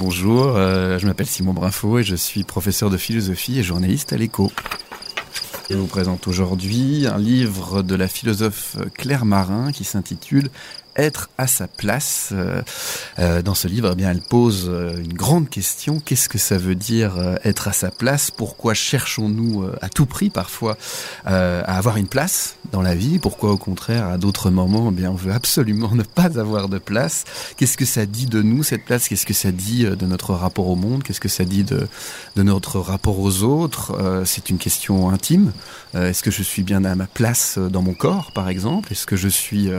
Bonjour, euh, je m'appelle Simon Brinfo et je suis professeur de philosophie et journaliste à l'Écho. Je vous présente aujourd'hui un livre de la philosophe Claire Marin qui s'intitule être à sa place. Euh, euh, dans ce livre, eh bien, elle pose euh, une grande question. Qu'est-ce que ça veut dire être à sa place? Pourquoi cherchons-nous à tout prix parfois à avoir une place dans la vie? Pourquoi au contraire, à d'autres moments, eh bien, on veut absolument ne pas avoir de place? Qu'est-ce que ça dit de nous, cette place? Qu'est-ce que ça dit de notre rapport au monde? Qu'est-ce que ça dit de, de notre rapport aux autres? C'est une question intime. Est-ce que je suis bien à ma place dans mon corps, par exemple? Est-ce que je suis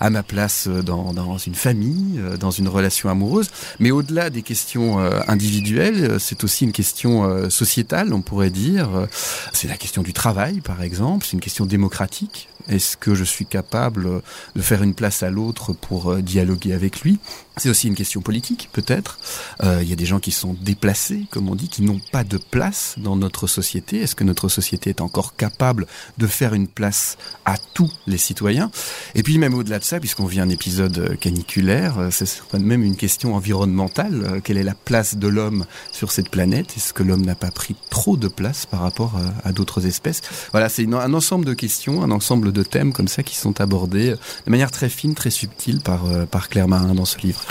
à ma place dans, dans une famille, euh, dans une relation amoureuse. Mais au-delà des questions euh, individuelles, euh, c'est aussi une question sociétale, on pourrait dire. C'est la question du travail, par exemple. C'est une question démocratique. Est-ce que je suis capable de faire une place à l'autre pour dialoguer avec lui? C'est aussi une question politique, peut-être. Euh, il y a des gens qui sont déplacés, comme on dit, qui n'ont pas de place dans notre société. Est-ce que notre société est encore capable de faire une place à tous les citoyens? Et puis même au-delà de ça, puisqu'on vit un épisode caniculaire, euh, c'est même une question environnementale. Euh, quelle est la place de l'homme sur cette planète? Est-ce que l'homme n'a pas pris trop de place par rapport à, d'autres espèces? Voilà, c'est un ensemble de questions, un ensemble de thèmes comme ça qui sont abordés de manière très fine, très subtile par Claire Marin dans ce livre.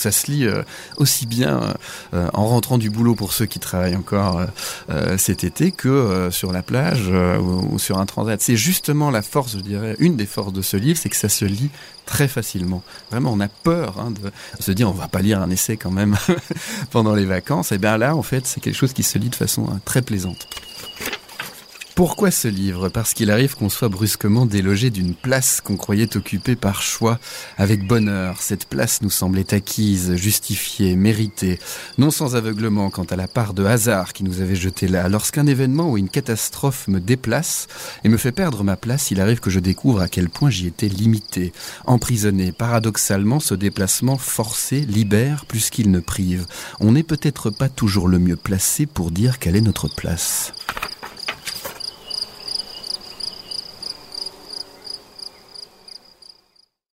Ça se lit euh, aussi bien euh, en rentrant du boulot pour ceux qui travaillent encore euh, cet été que sur la plage ou, sur un transat. C'est justement la force, je dirais, une des forces de ce livre, c'est que ça se lit très facilement. Vraiment, on a peur hein, de se dire on va pas lire un essai quand même pendant les vacances. Et bien là, en fait, c'est quelque chose qui se lit de façon très plaisante. Pourquoi ce livre? Parce qu'il arrive qu'on soit brusquement délogé d'une place qu'on croyait occupée par choix, avec bonheur. Cette place nous semblait acquise, justifiée, méritée, non sans aveuglement quant à la part de hasard qui nous avait jeté là. Lorsqu'un événement ou une catastrophe me déplace et me fait perdre ma place, il arrive que je découvre à quel point j'y étais limité, emprisonné. Paradoxalement, ce déplacement forcé libère plus qu'il ne prive. On n'est peut-être pas toujours le mieux placé pour dire quelle est notre place.